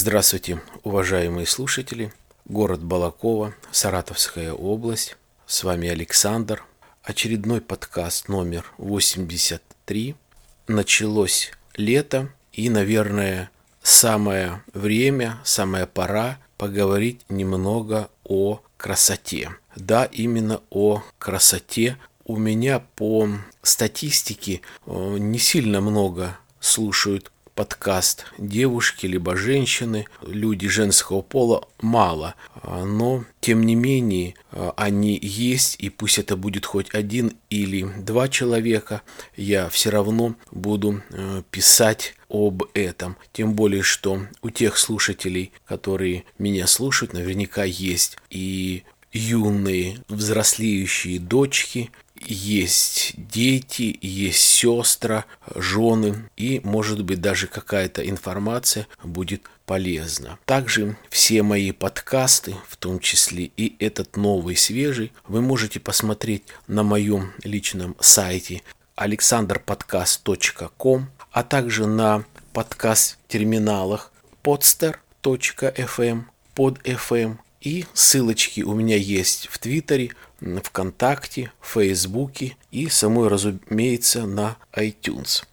Здравствуйте, уважаемые слушатели. Город Балакова, Саратовская область. С вами Александр. Очередной подкаст номер 83. Началось лето и, наверное, самое время, самая пора поговорить немного о красоте. Да, именно о красоте. У меня по статистике э, не сильно много слушают подкаст девушки либо женщины, люди женского пола мало, но тем не менее они есть, и пусть это будет хоть один или два человека, я все равно буду э, писать об этом. Тем более, что у тех слушателей, которые меня слушают, наверняка есть и юные взрослеющие дочки, есть дети, есть сестра, жены, и, может быть, даже какая-то информация будет полезна. Также все мои подкасты, в том числе и этот новый, свежий, вы можете посмотреть на моем личном сайте alexanderpodcast.com, а также на подкаст-терминалах podster.fm, под FM и ссылочки у меня есть в Твиттере, ВКонтакте, Фейсбуке и самой, разумеется, на iTunes.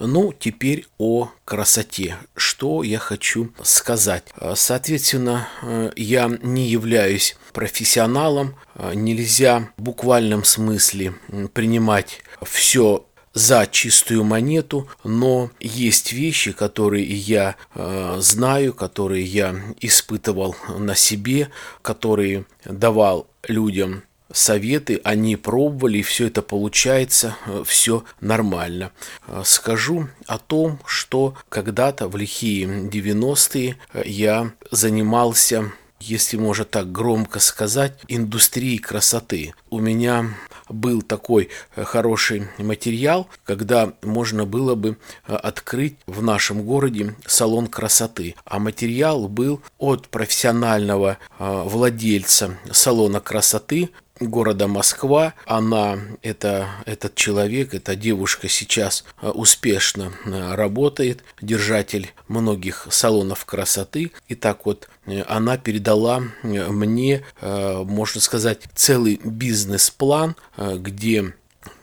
Ну, теперь о красоте. Что я хочу сказать? Соответственно, я не являюсь профессионалом. Нельзя в буквальном смысле принимать все за чистую монету, но есть вещи, которые я э, знаю, которые я испытывал на себе, которые давал людям советы, они пробовали, и все это получается, э, все нормально. Э, скажу о том, что когда-то в лихие 90-е э, я занимался если можно так громко сказать, индустрией красоты. У меня был такой хороший материал, когда можно было бы открыть в нашем городе салон красоты. А материал был от профессионального владельца салона красоты города Москва. Она, это, этот человек, эта девушка сейчас э, успешно э, работает, держатель многих салонов красоты. И так вот э, она передала мне, можно сказать, целый бизнес-план, где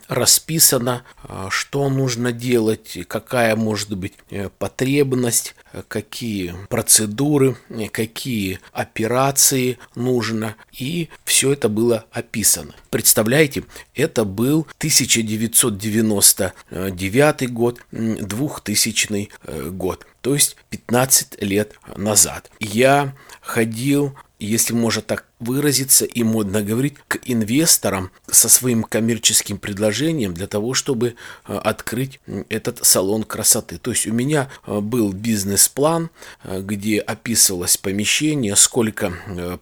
расписано, что нужно делать, какая может быть потребность какие процедуры, какие операции нужно. И все это было описано. Представляете, это был 1999 год, 2000 э, год, то есть 15 лет назад. Я ходил если можно так выразиться и модно говорить, к инвесторам со своим коммерческим предложением для того, чтобы э, открыть этот салон красоты. То есть у меня э, был бизнес-план, э, где описывалось помещение, сколько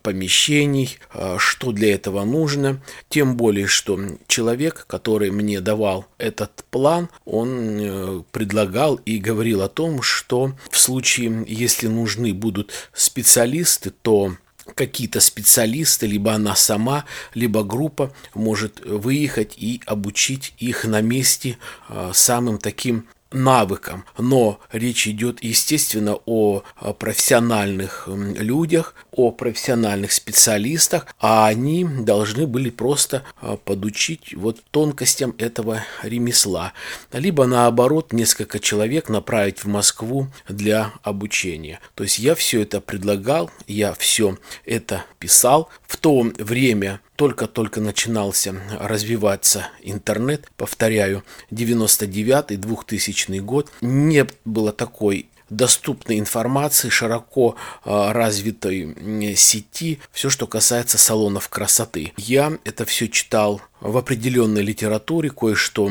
помещений, что для этого нужно. Тем более, что человек, который мне давал этот план, он предлагал и говорил о том, что в случае, если нужны будут специалисты, то какие-то специалисты, либо она сама, либо группа может выехать и обучить их на месте а, самым таким навыкам, но речь идет, естественно, о профессиональных людях, о профессиональных специалистах, а они должны были просто а, подучить вот тонкостям этого ремесла. Либо наоборот, несколько человек направить в Москву для обучения. То есть я все это предлагал, я все это писал. В то время только-только начинался развиваться интернет, повторяю, 99-2000 год, не было такой доступной информации, широко а, развитой сети, все, что касается салонов красоты. Я это все читал в определенной литературе, кое-что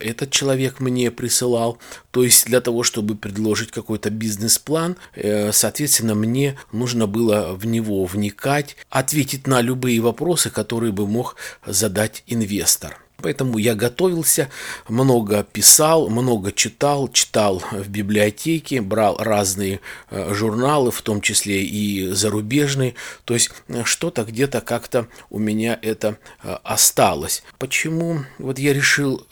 этот человек мне присылал. То есть для того, чтобы предложить какой-то бизнес-план, э, соответственно, мне нужно было в него вникать, ответить на любые вопросы, которые бы мог задать инвестор. Поэтому я готовился, много писал, много читал, читал в библиотеке, брал разные э, журналы, в том числе и зарубежные. То есть э, что-то где-то как-то у меня это э, осталось. Почему вот я решил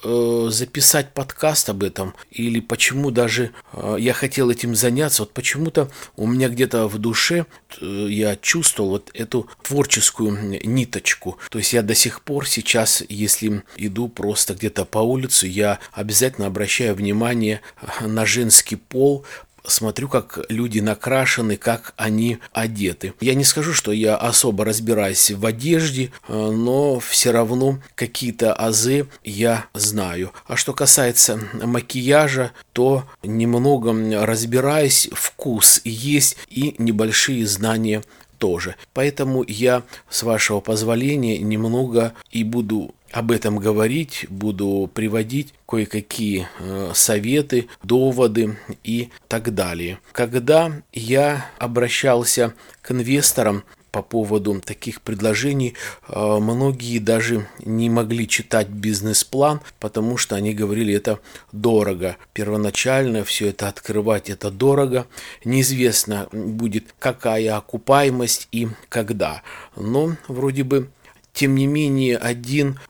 записать подкаст об этом, или почему даже я хотел этим заняться, вот почему-то у меня где-то в душе я чувствовал вот эту творческую ниточку. То есть я до сих пор сейчас, если иду просто где-то по улице, я обязательно обращаю внимание на женский пол, смотрю, как люди накрашены, как они одеты. Я не скажу, что я особо разбираюсь в одежде, но все равно какие-то азы я знаю. А что касается макияжа, то немного разбираюсь, вкус есть и небольшие знания тоже. Поэтому я, с вашего позволения, немного и буду об этом говорить, буду приводить кое-какие э, советы, доводы и так далее. Когда я обращался к инвесторам, по поводу таких предложений э, многие даже не могли читать бизнес-план, потому что они говорили, это дорого. Первоначально все это открывать, это дорого. Неизвестно будет, какая окупаемость и когда. Но вроде бы тем не менее, один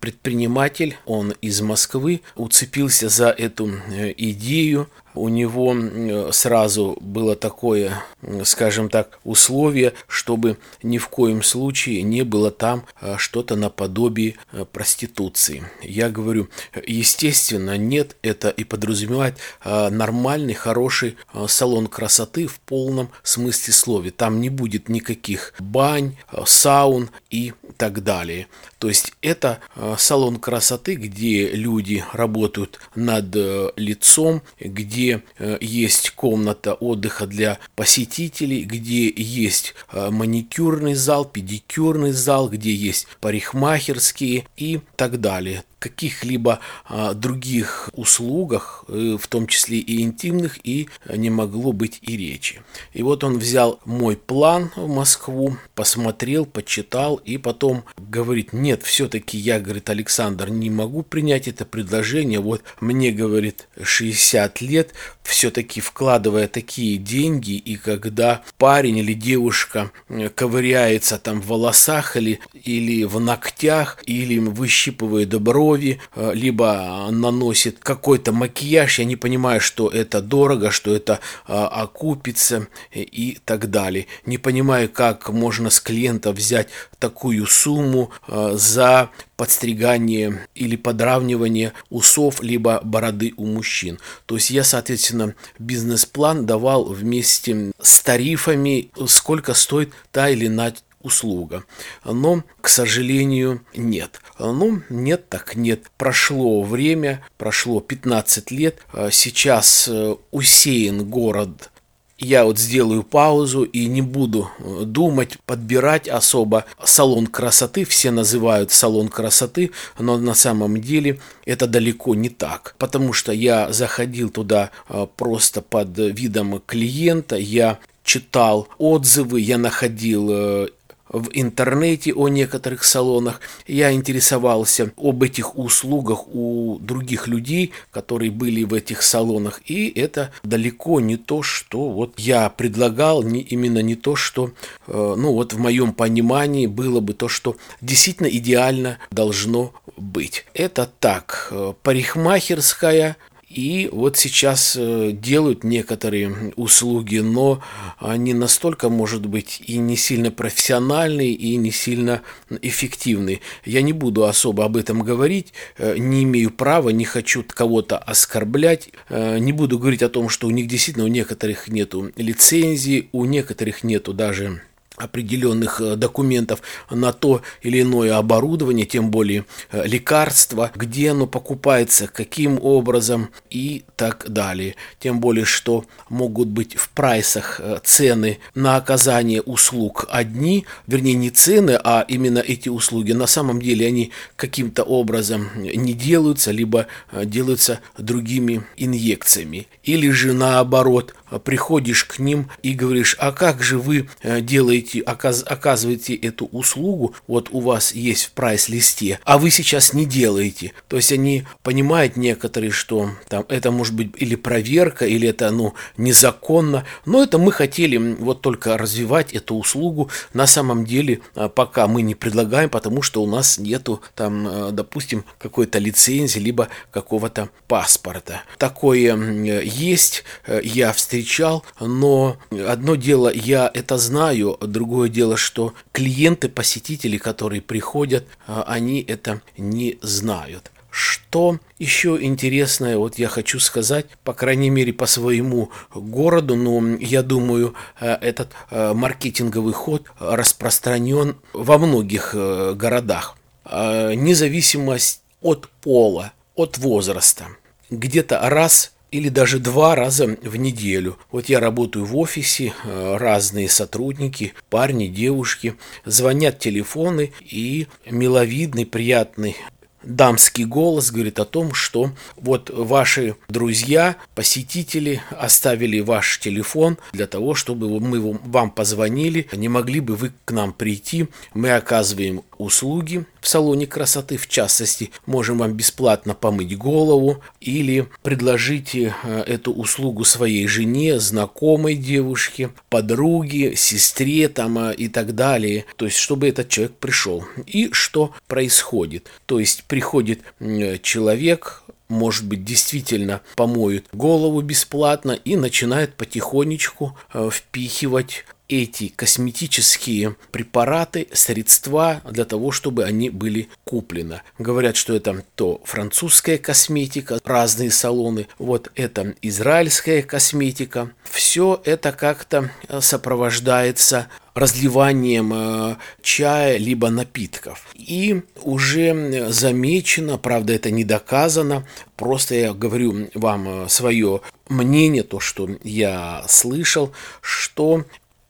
предприниматель, он из Москвы, уцепился за эту э, идею. У него э, сразу было такое, скажем так, условие, чтобы ни в коем случае не было там э, что-то наподобие проституции. Я говорю, естественно, нет, это и подразумевает нормальный, хороший салон красоты в полном смысле слова. Там не будет никаких бань, саун и так далее. То есть это э, салон красоты, где люди работают над э, лицом, где э, есть комната отдыха для посетителей, где есть маникюрный зал, педикюрный зал, где есть парикмахерские и так далее каких-либо а, других услугах, э, в том числе и интимных, и не могло быть и речи. И вот он взял мой план в Москву, посмотрел, почитал, и потом говорит, нет, все-таки я, говорит, Александр, не могу принять это предложение, вот мне, говорит, 60 лет, все-таки вкладывая такие деньги, и когда парень или девушка э, ковыряется там в волосах или, или в ногтях, или выщипывает брови, э, либо наносит какой-то макияж, я не понимаю, что это дорого, что это э, окупится и так далее. Не понимаю, как можно с клиента взять такую сумму за подстригание или подравнивание усов либо бороды у мужчин. То есть я, соответственно, бизнес-план давал вместе с тарифами, сколько стоит та или иная услуга. Но, к сожалению, нет. Ну, нет так нет. Прошло время, прошло 15 лет. Сейчас э, усеян город я вот сделаю паузу и не буду э, думать, подбирать особо салон красоты. Все называют салон красоты, но на самом деле это далеко не так. Потому что я заходил туда э, просто под видом клиента, я читал отзывы, я находил э, в интернете о некоторых салонах. Я интересовался об этих услугах у других людей, которые были в этих салонах. И это далеко не то, что вот я предлагал, не, именно не то, что, э, ну вот в моем понимании было бы то, что действительно идеально должно быть. Это так, э, парикмахерская, и вот сейчас э, делают некоторые услуги, но они настолько, может быть, и не сильно профессиональные, и не сильно эффективные. Я не буду особо об этом говорить, э, не имею права, не хочу кого-то оскорблять, э, не буду говорить о том, что у них действительно у некоторых нету лицензии, у некоторых нету даже определенных э, документов на то или иное оборудование, тем более э, лекарства, где оно покупается, каким образом и так далее. Тем более, что могут быть в прайсах э, цены на оказание услуг одни, вернее не цены, а именно эти услуги. На самом деле они каким-то образом не делаются, либо делаются другими инъекциями. Или же наоборот, приходишь к ним и говоришь, а как же вы делаете, оказываете эту услугу, вот у вас есть в прайс-листе, а вы сейчас не делаете. То есть они понимают некоторые, что там это может быть или проверка, или это ну, незаконно, но это мы хотели вот только развивать эту услугу. На самом деле пока мы не предлагаем, потому что у нас нету там, допустим, какой-то лицензии, либо какого-то паспорта. Такое есть, э, я встречал, но одно дело, я это знаю, другое дело, что клиенты, посетители, которые приходят, э, они это не знают. Что еще интересное, вот я хочу сказать, по крайней мере по своему городу, но я думаю, э, этот маркетинговый ход распространен во многих городах. Независимость от пола, от возраста. Где-то раз или даже два раза в неделю. Вот я работаю в офисе, э, разные сотрудники, парни, девушки, звонят телефоны и миловидный, приятный дамский голос говорит о том, что вот ваши друзья, посетители оставили ваш телефон для того, чтобы мы вам позвонили, не могли бы вы к нам прийти, мы оказываем услуги в салоне красоты, в частности, можем вам бесплатно помыть голову или предложите э, эту услугу своей жене, знакомой девушке, подруге, сестре там э, и так далее, то есть чтобы этот человек пришел. И что происходит? То есть приходит человек, может быть, действительно помоют голову бесплатно и начинает потихонечку э, впихивать эти косметические препараты, средства для того, чтобы они были куплены. Говорят, что это то французская косметика, разные салоны, вот это израильская косметика. Все это как-то сопровождается разливанием э, чая либо напитков. И уже замечено, правда это не доказано, просто я говорю вам свое мнение, то, что я слышал, что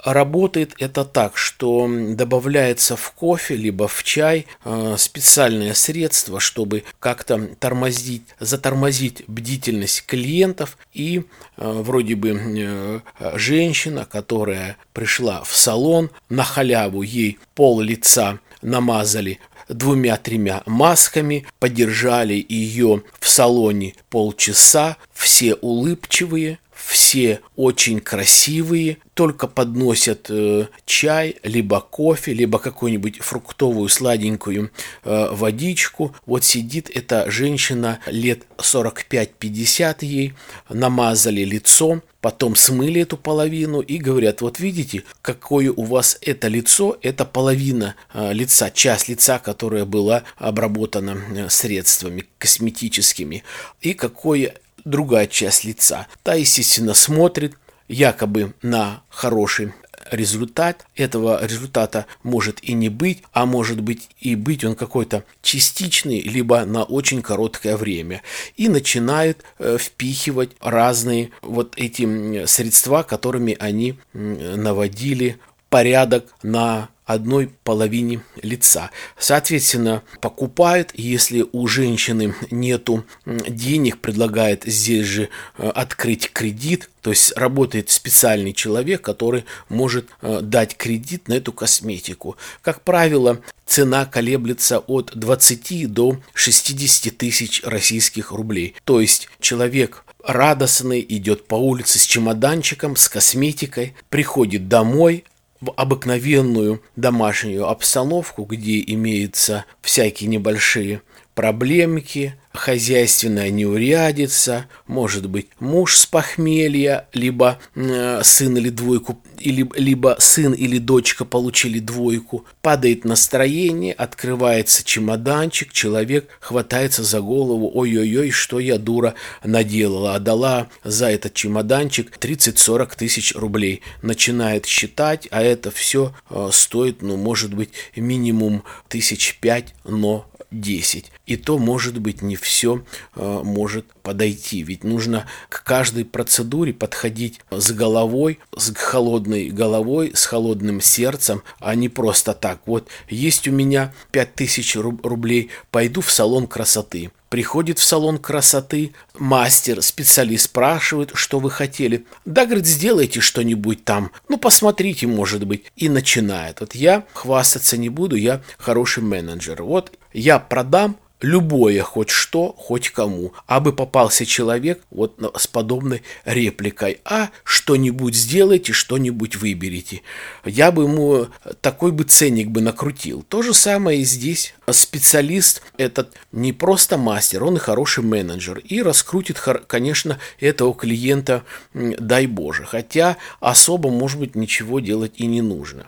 Работает это так, что добавляется в кофе либо в чай э, специальное средство, чтобы как-то тормозить, затормозить бдительность клиентов. И э, вроде бы э, женщина, которая пришла в салон, на халяву ей пол лица намазали двумя-тремя масками, подержали ее в салоне полчаса, все улыбчивые, все очень красивые, только подносят э, чай, либо кофе, либо какую-нибудь фруктовую сладенькую э, водичку. Вот сидит эта женщина лет 45-50 ей, намазали лицо, потом смыли эту половину и говорят, вот видите, какое у вас это лицо, это половина э, лица, часть лица, которая была обработана э, средствами косметическими, и какое другая часть лица. Та, естественно, смотрит якобы на хороший результат. Этого результата может и не быть, а может быть и быть он какой-то частичный, либо на очень короткое время. И начинают э, впихивать разные вот эти средства, которыми они наводили порядок на одной половине лица. Соответственно, покупают, если у женщины нету денег, предлагает здесь же э, открыть кредит, то есть работает специальный человек, который может э, дать кредит на эту косметику. Как правило, цена колеблется от 20 до 60 тысяч российских рублей. То есть человек радостный идет по улице с чемоданчиком, с косметикой, приходит домой, в обыкновенную домашнюю обстановку, где имеются всякие небольшие проблемки, хозяйственная неурядица, может быть муж с похмелья, либо э, сын или двойку, или, либо сын или дочка получили двойку, падает настроение, открывается чемоданчик, человек хватается за голову, ой-ой-ой, что я дура наделала, отдала за этот чемоданчик 30-40 тысяч рублей, начинает считать, а это все э, стоит, ну, может быть, минимум тысяч пять, но 10. И то, может быть, не все э, может подойти. Ведь нужно к каждой процедуре подходить с головой, с холодной головой, с холодным сердцем, а не просто так. Вот есть у меня 5000 рублей, пойду в салон красоты. Приходит в салон красоты, мастер, специалист спрашивает, что вы хотели. Да, говорит, сделайте что-нибудь там. Ну, посмотрите, может быть. И начинает. Вот я хвастаться не буду, я хороший менеджер. Вот я продам любое хоть что, хоть кому. А бы попался человек вот с подобной репликой. А что-нибудь сделайте, что-нибудь выберите. Я бы ему такой бы ценник бы накрутил. То же самое и здесь. Специалист этот не просто мастер, он и хороший менеджер. И раскрутит, конечно, этого клиента, дай Боже. Хотя особо, может быть, ничего делать и не нужно.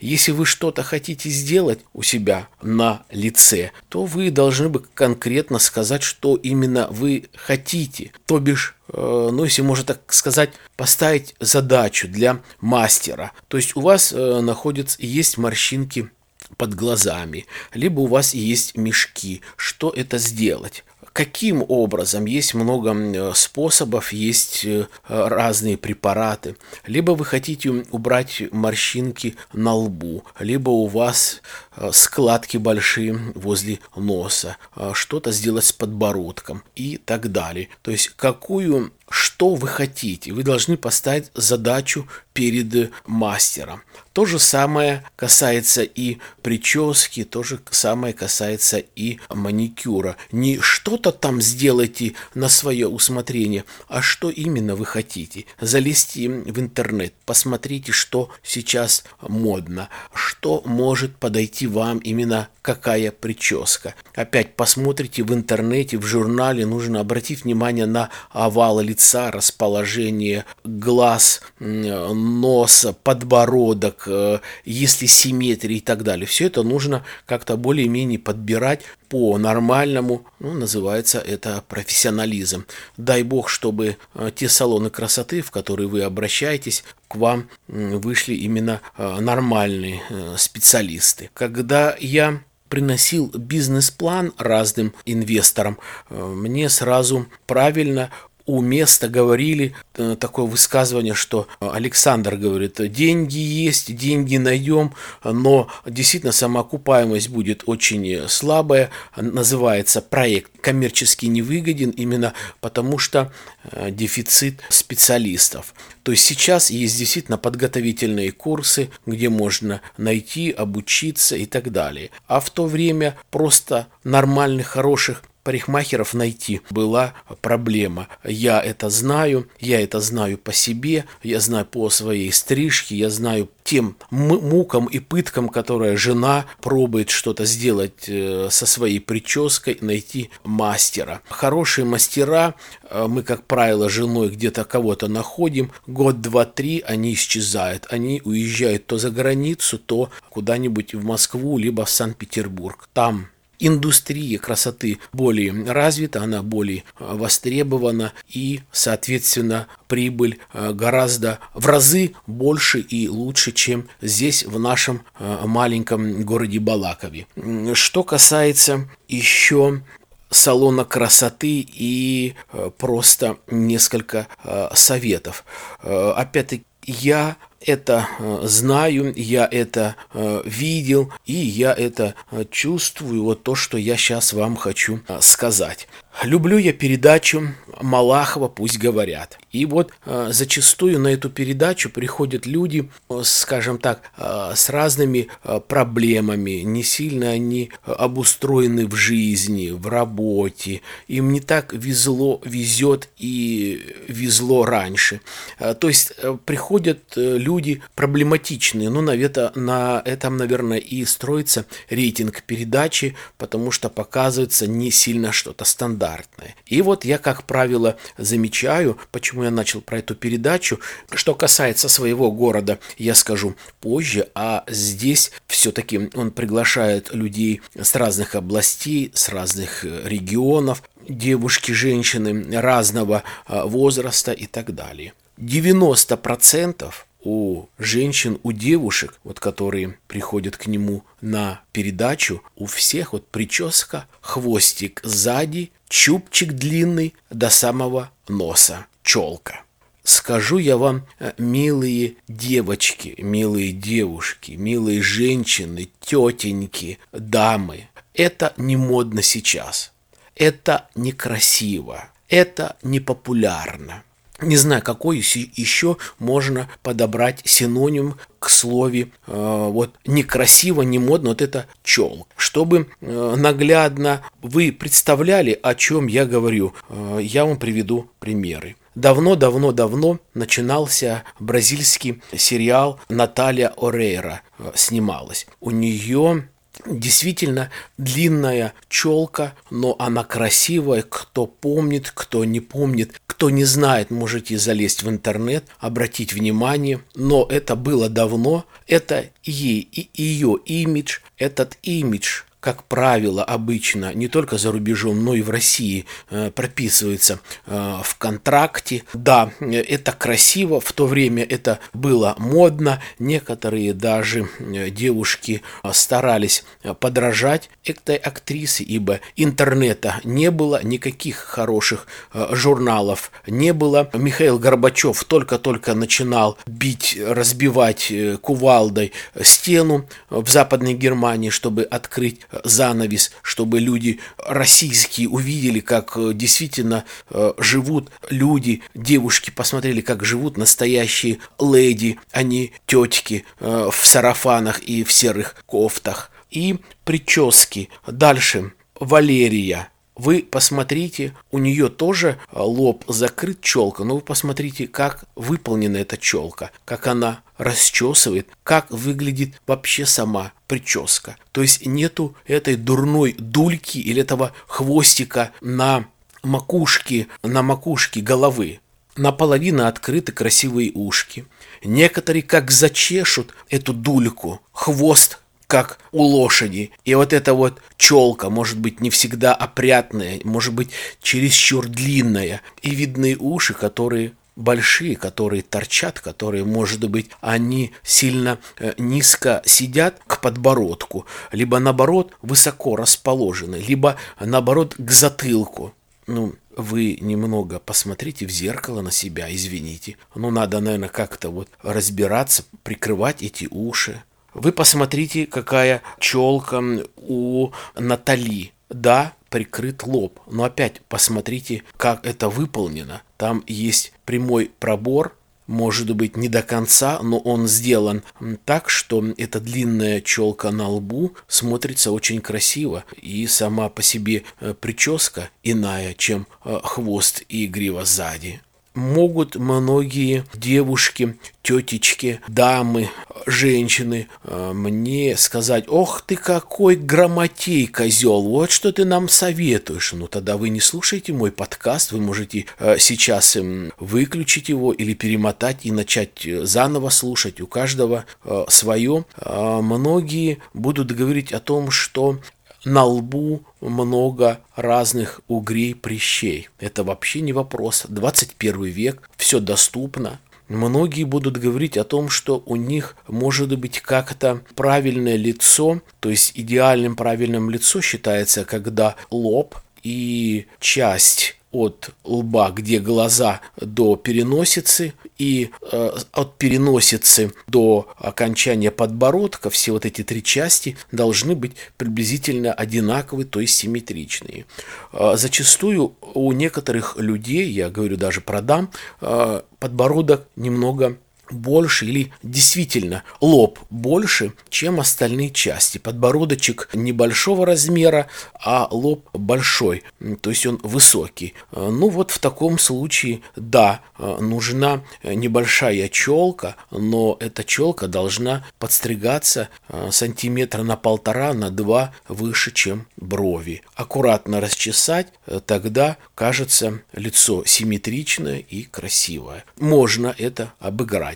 Если вы что-то хотите сделать у себя на лице, то вы должны бы конкретно сказать, что именно вы хотите. То бишь, э, ну, если можно так сказать, поставить задачу для мастера. То есть у вас э, находятся, есть морщинки под глазами, либо у вас есть мешки. Что это сделать? Каким образом? Есть много способов, есть э, разные препараты. Либо вы хотите убрать морщинки на лбу, либо у вас э, складки большие возле носа, э, что-то сделать с подбородком и так далее. То есть какую что вы хотите. Вы должны поставить задачу перед мастером. То же самое касается и прически, то же самое касается и маникюра. Не что-то там сделайте на свое усмотрение, а что именно вы хотите. Залезьте в интернет, посмотрите, что сейчас модно, что может подойти вам именно какая прическа. Опять посмотрите в интернете, в журнале, нужно обратить внимание на овалы лица, расположение глаз, носа, подбородок, Э, если симметрии и так далее. Все это нужно как-то более-менее подбирать по нормальному, ну, называется это профессионализм. Дай бог, чтобы э, те салоны красоты, в которые вы обращаетесь, к вам вышли именно э, нормальные специалисты. Когда я приносил бизнес-план разным инвесторам, мне сразу правильно у места говорили э, такое высказывание, что Александр говорит, деньги есть, деньги найдем, но действительно самоокупаемость будет очень слабая. Называется проект коммерчески невыгоден именно потому, что э, дефицит специалистов. То есть сейчас есть действительно подготовительные курсы, где можно найти, обучиться и так далее. А в то время просто нормальных, хороших парикмахеров найти была проблема. Я это знаю, я это знаю по себе, я знаю по своей стрижке, я знаю тем мукам и пыткам, которые жена пробует что-то сделать э, со своей прической, найти мастера. Хорошие мастера, э, мы, как правило, женой где-то кого-то находим, год, два, три они исчезают. Они уезжают то за границу, то куда-нибудь в Москву, либо в Санкт-Петербург. Там индустрия красоты более развита, она более э, востребована и, соответственно, прибыль э, гораздо в разы больше и лучше, чем здесь, в нашем э, маленьком городе Балакове. Что касается еще салона красоты и просто несколько советов. Опять-таки, я это э, знаю, я это э, видел, и я это э, чувствую, вот то, что я сейчас вам хочу сказать. Люблю я передачу Малахова «Пусть говорят». И вот э, зачастую на эту передачу приходят люди, э, скажем так, э, с разными э, проблемами. Не сильно они обустроены в жизни, в работе. Им не так везло, везет и везло раньше. Э, то есть э, приходят э, люди проблематичные. Ну, наверное, на этом, наверное, и строится рейтинг передачи, потому что показывается не сильно что-то стандартное стандартное. И вот я, как правило, замечаю, почему я начал про эту передачу. Что касается своего города, я скажу позже, а здесь все-таки он приглашает людей с разных областей, с разных э, регионов, девушки, женщины разного э, возраста и так далее. 90% у женщин, у девушек, вот которые приходят к нему на передачу, у всех вот прическа, хвостик сзади, чубчик длинный до самого носа, челка. Скажу я вам, э, милые девочки, милые девушки, милые женщины, тетеньки, дамы, это не модно сейчас. Это некрасиво. Это непопулярно. Не знаю, какой еще можно подобрать синоним к слове э, вот некрасиво, не модно, вот это чел. Чтобы э, наглядно вы представляли, о чем я говорю, э, я вам приведу примеры. Давно-давно-давно начинался бразильский сериал Наталья Орейра э, снималась. У нее действительно длинная челка, но она красивая. Кто помнит, кто не помнит, кто не знает, можете залезть в интернет, обратить внимание. Но это было давно. Это ей и ее имидж. Этот имидж как правило, обычно не только за рубежом, но и в России э, прописывается э, в контракте. Да, это красиво, в то время это было модно, некоторые даже э, девушки старались подражать этой актрисе, ибо интернета не было, никаких хороших журналов не было. Михаил Горбачев только-только начинал бить, разбивать кувалдой стену в Западной Германии, чтобы открыть занавес, чтобы люди российские увидели, как э, действительно э, живут люди, девушки посмотрели, как живут настоящие леди, а не тетки э, в сарафанах и в серых кофтах. И прически. Дальше. Валерия вы посмотрите, у нее тоже лоб закрыт челка, но вы посмотрите, как выполнена эта челка, как она расчесывает, как выглядит вообще сама прическа. То есть нету этой дурной дульки или этого хвостика на макушке, на макушке головы. Наполовину открыты красивые ушки. Некоторые как зачешут эту дульку, хвост как у лошади. И вот эта вот челка может быть не всегда опрятная, может быть чересчур длинная. И видны уши, которые большие, которые торчат, которые, может быть, они сильно э, низко сидят к подбородку, либо наоборот высоко расположены, либо наоборот к затылку. Ну, вы немного посмотрите в зеркало на себя, извините. Ну, надо, наверное, как-то вот разбираться, прикрывать эти уши. Вы посмотрите, какая челка у Натали. Да, прикрыт лоб. Но опять посмотрите, как это выполнено. Там есть прямой пробор, может быть, не до конца, но он сделан так, что эта длинная челка на лбу смотрится очень красиво. И сама по себе э, прическа иная, чем э, хвост и грива сзади могут многие девушки, тетечки, дамы, женщины э, мне сказать, ох ты какой грамотей, козел, вот что ты нам советуешь. Ну тогда вы не слушайте мой подкаст, вы можете э, сейчас эм, выключить его или перемотать и начать э, заново слушать. У каждого свое. Многие будут говорить о том, что на лбу много разных угрей, прыщей. Это вообще не вопрос. 21 век, все доступно. Многие будут говорить о том, что у них может быть как-то правильное лицо, то есть идеальным правильным лицо считается, когда лоб и часть от лба, где глаза, до переносицы, и э, от переносицы до окончания подбородка, все вот эти три части должны быть приблизительно одинаковые, то есть симметричные. Э, зачастую у некоторых людей, я говорю даже про дам, э, подбородок немного больше или действительно лоб больше, чем остальные части. Подбородочек небольшого размера, а лоб большой, то есть он высокий. Ну вот в таком случае, да, нужна небольшая челка, но эта челка должна подстригаться э, сантиметра на полтора, на два выше, чем брови. Аккуратно расчесать, э, тогда кажется лицо симметричное и красивое. Можно это обыграть.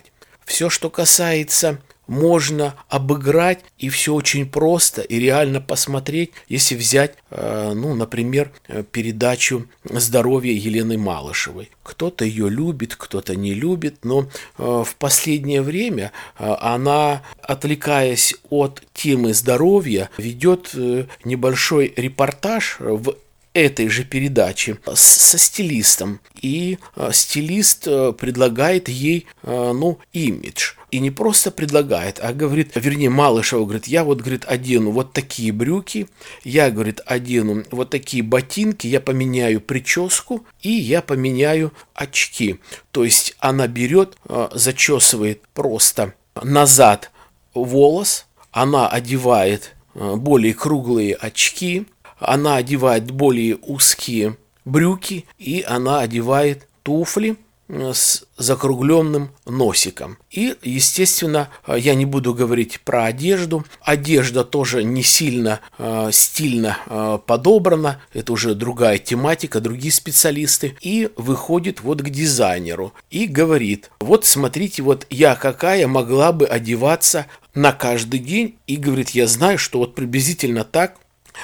Все, что касается можно обыграть, и все очень просто, и реально посмотреть, если взять, э, ну, например, передачу «Здоровье» Елены Малышевой. Кто-то ее любит, кто-то не любит, но э, в последнее время э, она, отвлекаясь от темы здоровья, ведет небольшой репортаж в этой же передачи со стилистом. И стилист предлагает ей, ну, имидж. И не просто предлагает, а говорит, вернее, Малышева говорит, я вот, говорит, одену вот такие брюки, я, говорит, одену вот такие ботинки, я поменяю прическу и я поменяю очки. То есть она берет, зачесывает просто назад волос, она одевает э, более круглые очки, она одевает более узкие брюки и она одевает туфли – с закругленным носиком. И, естественно, я не буду говорить про одежду. Одежда тоже не сильно э, стильно э, подобрана. Это уже другая тематика, другие специалисты. И выходит вот к дизайнеру и говорит, вот смотрите, вот я какая могла бы одеваться на каждый день. И говорит, я знаю, что вот приблизительно так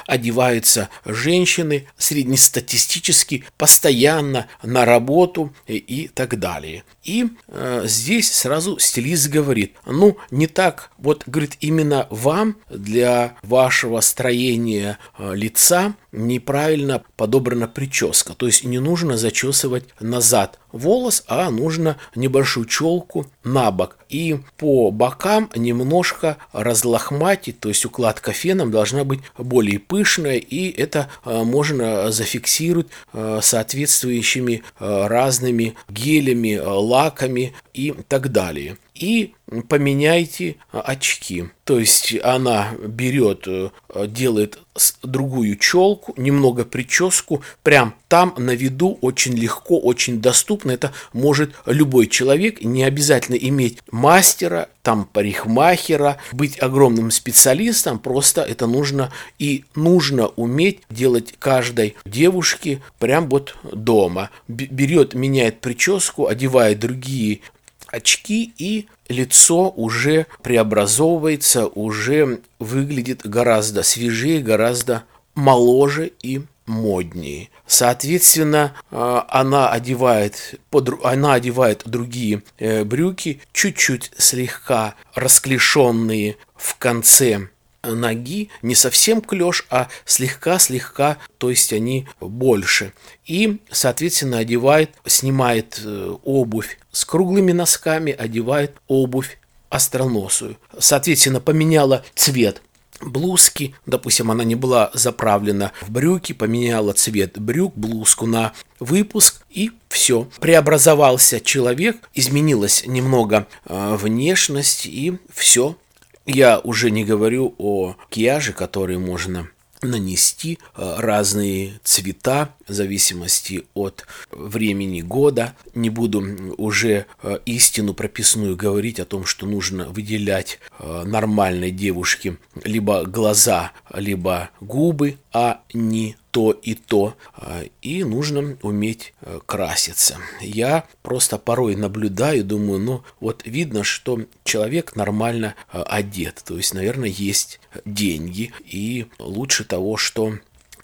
одеваются женщины среднестатистически постоянно на работу и так далее. И э, здесь сразу стилист говорит, ну не так, вот говорит именно вам для вашего строения э, лица неправильно подобрана прическа. То есть не нужно зачесывать назад волос, а нужно небольшую челку на бок. И по бокам немножко разлохматить, то есть укладка феном должна быть более пышная, и это э, можно зафиксировать э, соответствующими э, разными гелями, лаками и так далее и поменяйте очки. То есть она берет, э, делает другую челку, немного прическу, прям там на виду очень легко, очень доступно. Это может любой человек, не обязательно иметь мастера, там парикмахера, быть огромным специалистом, просто это нужно и нужно уметь делать каждой девушке прям вот дома. Берет, меняет прическу, одевает другие очки, и лицо уже преобразовывается, уже выглядит гораздо свежее, гораздо моложе и моднее. Соответственно, э, она одевает, она одевает другие э, брюки, чуть-чуть слегка расклешенные в конце ноги не совсем клеш, а слегка-слегка, то есть они больше. И, соответственно, одевает, снимает э, обувь с круглыми носками, одевает обувь остроносую. Соответственно, поменяла цвет блузки, допустим, она не была заправлена в брюки, поменяла цвет брюк, блузку на выпуск и все. Преобразовался человек, изменилась немного э, внешность и все я уже не говорю о макияже, который можно нанести э, разные цвета в зависимости от времени года. Не буду уже э, истину прописную говорить о том, что нужно выделять э, нормальной девушке либо глаза, либо губы, а не то и то, а, и нужно уметь э, краситься. Я просто порой наблюдаю, думаю, ну вот видно, что человек нормально э, одет, то есть, наверное, есть деньги, и лучше того, что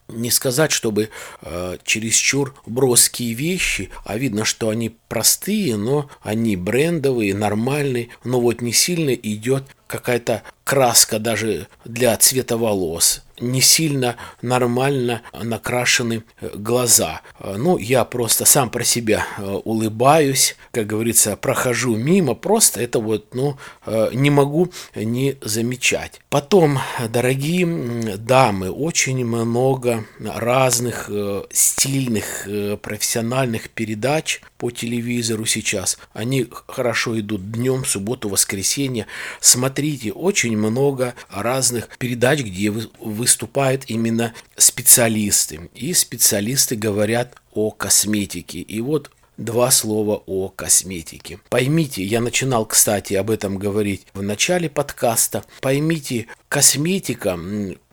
не сказать, чтобы э, чересчур броские вещи, а видно, что они простые, но они брендовые, нормальные, но вот не сильно идет какая-то краска даже для цвета волос не сильно нормально накрашены э, глаза. Э, ну, я просто сам про себя э, улыбаюсь, как говорится, прохожу мимо, просто это вот, ну, не могу не замечать. Потом, дорогие дамы, очень много разных стильных профессиональных передач по телевизору сейчас. Они хорошо идут днем, субботу, воскресенье. Смотрите, очень много разных передач, где вы, вы выступают именно специалисты. И специалисты говорят о косметике. И вот два слова о косметике. Поймите, я начинал, кстати, об этом говорить в начале подкаста. Поймите, косметика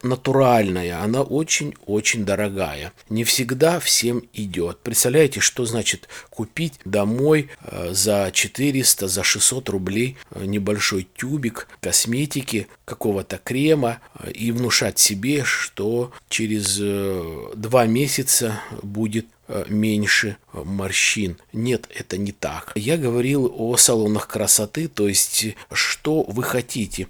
натуральная, она очень-очень дорогая. Не всегда всем идет. Представляете, что значит купить домой э, за 400, за 600 рублей э, небольшой тюбик косметики, какого-то крема э, и внушать себе, что через два месяца будет меньше морщин. Нет, это не так. Я говорил о салонах красоты, то есть что вы хотите.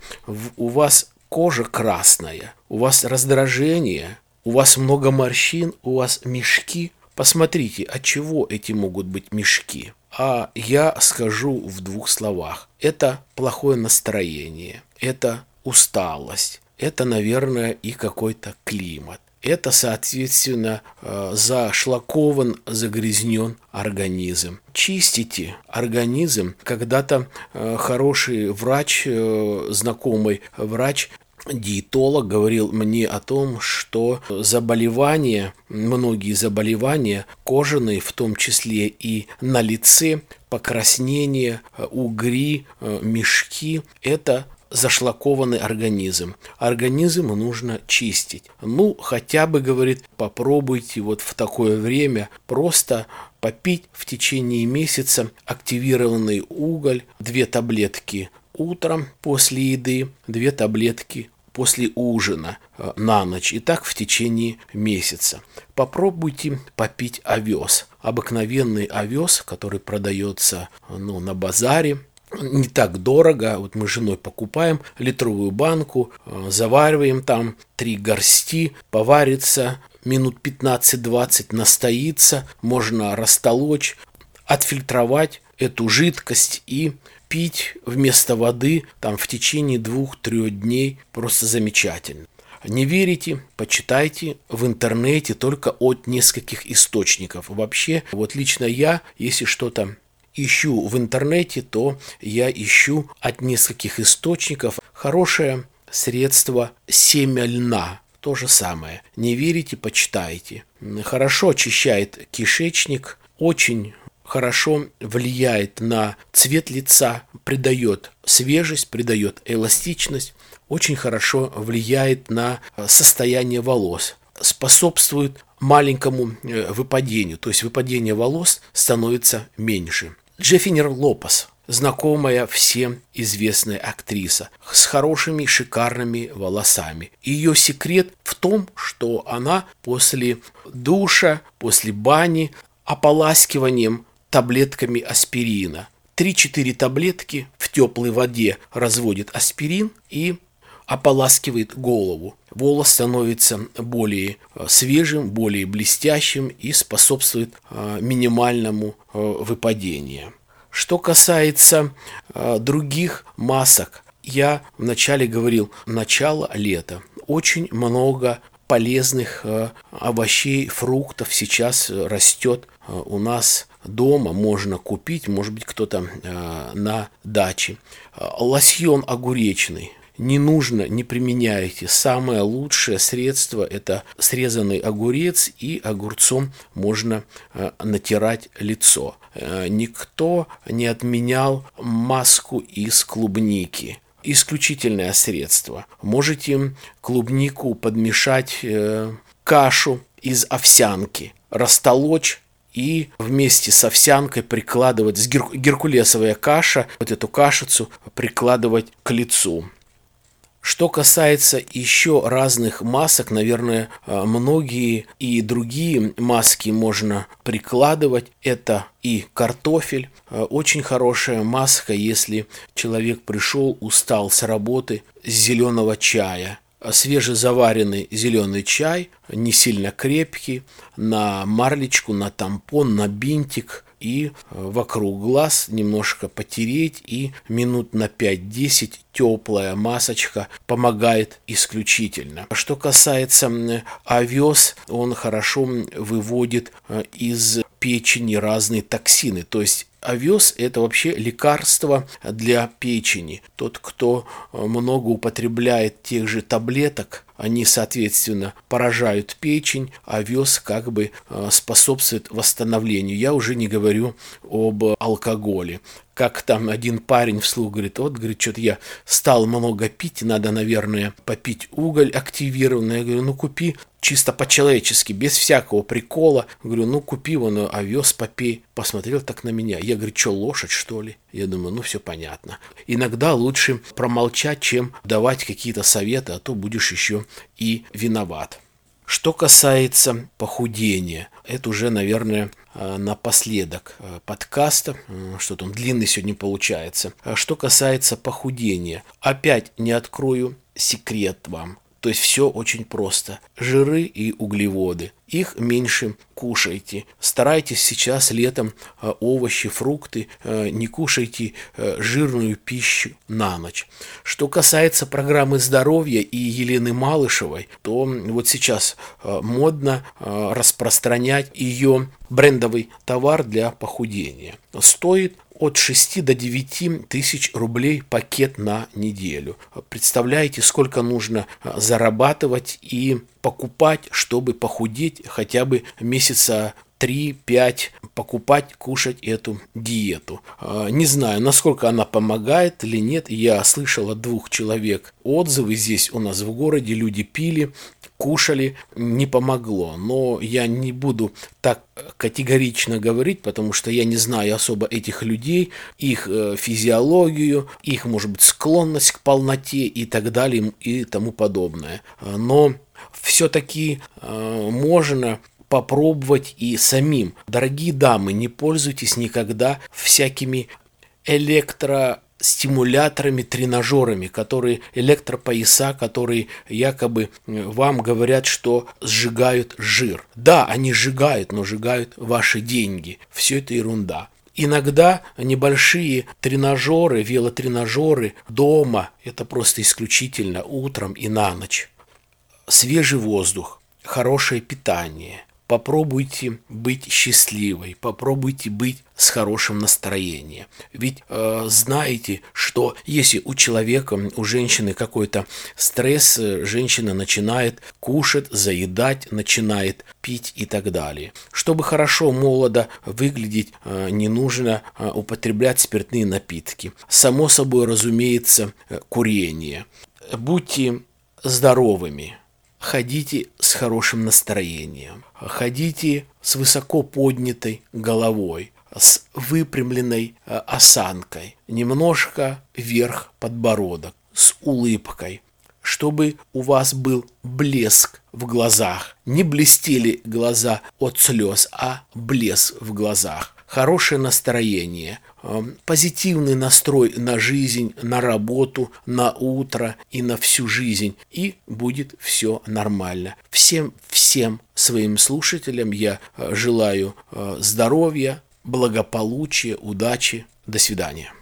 У вас кожа красная, у вас раздражение, у вас много морщин, у вас мешки. Посмотрите, от чего эти могут быть мешки. А я скажу в двух словах. Это плохое настроение, это усталость, это, наверное, и какой-то климат. Это, соответственно, э, зашлакован, загрязнен организм. Чистите организм. Когда-то э, хороший врач, э, знакомый врач диетолог говорил мне о том, что заболевания, многие заболевания кожаные, в том числе и на лице, покраснение, угри, мешки – это зашлакованный организм. Организм нужно чистить. Ну, хотя бы, говорит, попробуйте вот в такое время просто попить в течение месяца активированный уголь, две таблетки утром после еды, две таблетки после ужина э, на ночь. И так в течение месяца. Попробуйте попить овес. Обыкновенный овес, который продается ну, на базаре, не так дорого. Вот мы с женой покупаем литровую банку, э, завариваем там три горсти, поварится минут 15-20, настоится, можно растолочь, отфильтровать эту жидкость и пить вместо воды там в течение двух-трех дней просто замечательно. Не верите, почитайте в интернете только от нескольких источников. Вообще, вот лично я, если что-то ищу в интернете, то я ищу от нескольких источников хорошее средство семя льна. То же самое. Не верите, почитайте. Хорошо очищает кишечник, очень хорошо влияет на цвет лица, придает свежесть, придает эластичность, очень хорошо влияет на состояние волос, способствует маленькому э, выпадению, то есть выпадение волос становится меньше. Джеффинер Лопес, знакомая всем известная актриса, с хорошими шикарными волосами. Ее секрет в том, что она после душа, после бани ополаскиванием таблетками аспирина. 3-4 таблетки в теплой воде разводит аспирин и ополаскивает голову. Волос становится более э, свежим, более блестящим и способствует э, минимальному э, выпадению. Что касается других масок, я вначале говорил, начало лета. Очень много полезных овощей, фруктов сейчас растет у нас дома можно купить, может быть, кто-то на даче. Лосьон огуречный не нужно, не применяйте. Самое лучшее средство – это срезанный огурец, и огурцом можно э, натирать лицо. Э, никто не отменял маску из клубники исключительное средство. Можете клубнику подмешать э, кашу из овсянки, растолочь и вместе с овсянкой прикладывать, с гер, геркулесовая каша, вот эту кашицу прикладывать к лицу. Что касается еще разных масок, наверное, э, многие и другие маски можно прикладывать. Это и картофель. Э, очень хорошая маска, если человек пришел, устал с работы, с зеленого чая свежезаваренный зеленый чай, не сильно крепкий, на марлечку, на тампон, на бинтик и э, вокруг глаз немножко потереть и минут на 5-10 теплая масочка помогает исключительно. Что касается овес, он хорошо выводит э, из печени разные токсины, то есть Овес – это вообще лекарство для печени. Тот, кто э, много употребляет тех же таблеток, они, соответственно, поражают печень, а овес как бы э, способствует восстановлению. Я уже не говорю об алкоголе как там один парень вслух говорит, вот, говорит, что-то я стал много пить, надо, наверное, попить уголь активированный. Я говорю, ну купи чисто по-человечески, без всякого прикола. Говорю, ну купи вон овес попей. Посмотрел так на меня. Я говорю, что, лошадь, что ли? Я думаю, ну все понятно. Иногда лучше промолчать, чем давать какие-то советы, а то будешь еще и виноват. Что касается похудения, это уже, наверное, э, напоследок э, подкаста, что там длинный сегодня получается. Что касается похудения, опять не открою секрет вам. То есть все очень просто. Жиры и углеводы. Их меньше кушайте. Старайтесь сейчас летом э, овощи, фрукты, э, не кушайте э, жирную пищу на ночь. Что касается программы здоровья и Елены Малышевой, то вот сейчас модно распространять ее брендовый товар для похудения. Стоит от 6 до 9 тысяч рублей пакет на неделю. Представляете, сколько нужно а, зарабатывать и покупать, чтобы похудеть хотя бы месяца 3-5 покупать, кушать эту диету. А, не знаю, насколько она помогает или нет. Я слышал от двух человек отзывы здесь у нас в городе. Люди пили, кушали, не помогло. Но я не буду так категорично говорить, потому что я не знаю особо этих людей, их э, физиологию, их, может быть, склонность к полноте и так далее и тому подобное. Но все-таки э, можно попробовать и самим. Дорогие дамы, не пользуйтесь никогда всякими электро стимуляторами, тренажерами, которые электропояса, которые якобы э, вам говорят, что сжигают жир. Да, они сжигают, но сжигают ваши деньги. Все это ерунда. Иногда небольшие тренажеры, велотренажеры дома, это просто исключительно утром и на ночь. Свежий воздух, хорошее питание – Попробуйте быть счастливой, попробуйте быть с хорошим настроением. Ведь э, знаете, что если у человека, у женщины какой-то стресс, э, женщина начинает кушать, заедать, начинает пить и так далее. Чтобы хорошо, молодо выглядеть, э, не нужно э, употреблять спиртные напитки. Само собой, разумеется, э, курение. Будьте здоровыми, ходите с хорошим настроением, ходите с высоко поднятой головой, с выпрямленной э, осанкой, немножко вверх подбородок, с улыбкой, чтобы у вас был блеск в глазах. Не блестели глаза от слез, а блеск в глазах. Хорошее настроение, Эм, позитивный настрой на жизнь, на работу, на утро и на всю жизнь, и будет все нормально. Всем, всем своим слушателям я э, желаю э, здоровья, благополучия, удачи. До свидания.